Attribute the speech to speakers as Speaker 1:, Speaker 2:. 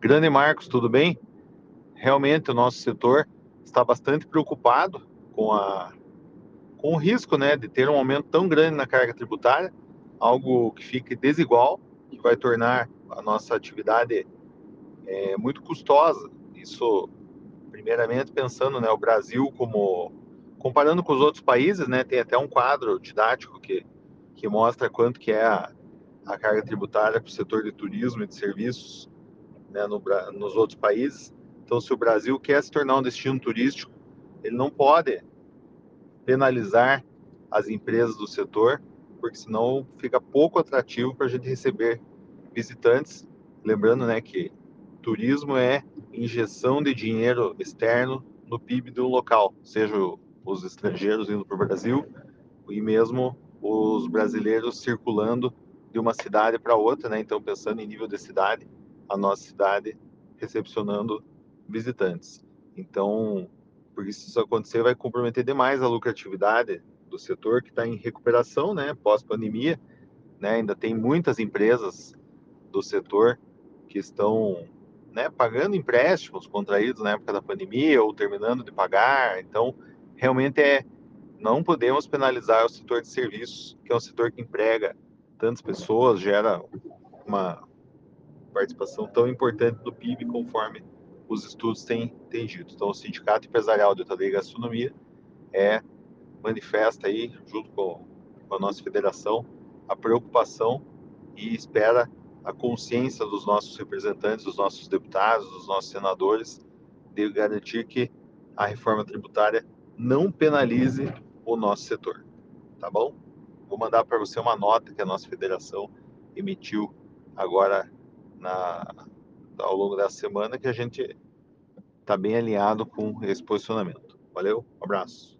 Speaker 1: Grande Marcos, tudo bem? Realmente o nosso setor está bastante preocupado com, a, com o risco né, de ter um aumento tão grande na carga tributária, algo que fique desigual, que vai tornar a nossa atividade é, muito custosa. Isso, primeiramente, pensando né, o Brasil como. Comparando com os outros países, né, tem até um quadro didático que, que mostra quanto que é a, a carga tributária para o setor de turismo e de serviços né, no, nos outros países. Então, se o Brasil quer se tornar um destino turístico, ele não pode penalizar as empresas do setor, porque senão fica pouco atrativo para a gente receber visitantes. Lembrando né, que turismo é injeção de dinheiro externo no PIB do local, seja os estrangeiros indo para o Brasil e mesmo os brasileiros circulando de uma cidade para outra, né? Então, pensando em nível de cidade, a nossa cidade recepcionando visitantes. Então, porque se isso acontecer, vai comprometer demais a lucratividade do setor que está em recuperação, né? Pós-pandemia, né? Ainda tem muitas empresas do setor que estão né, pagando empréstimos contraídos na época da pandemia ou terminando de pagar. Então, realmente é não podemos penalizar o setor de serviços, que é um setor que emprega tantas pessoas, gera uma participação tão importante do PIB, conforme os estudos têm, têm dito. Então, o Sindicato Empresarial de Hotelaria e Gastronomia é, manifesta aí, junto com, com a nossa federação, a preocupação e espera a consciência dos nossos representantes, dos nossos deputados, dos nossos senadores, de garantir que a reforma tributária não penalize o nosso setor. Tá bom? Vou mandar para você uma nota que a nossa federação emitiu agora na, ao longo dessa semana, que a gente está bem alinhado com esse posicionamento. Valeu, um abraço.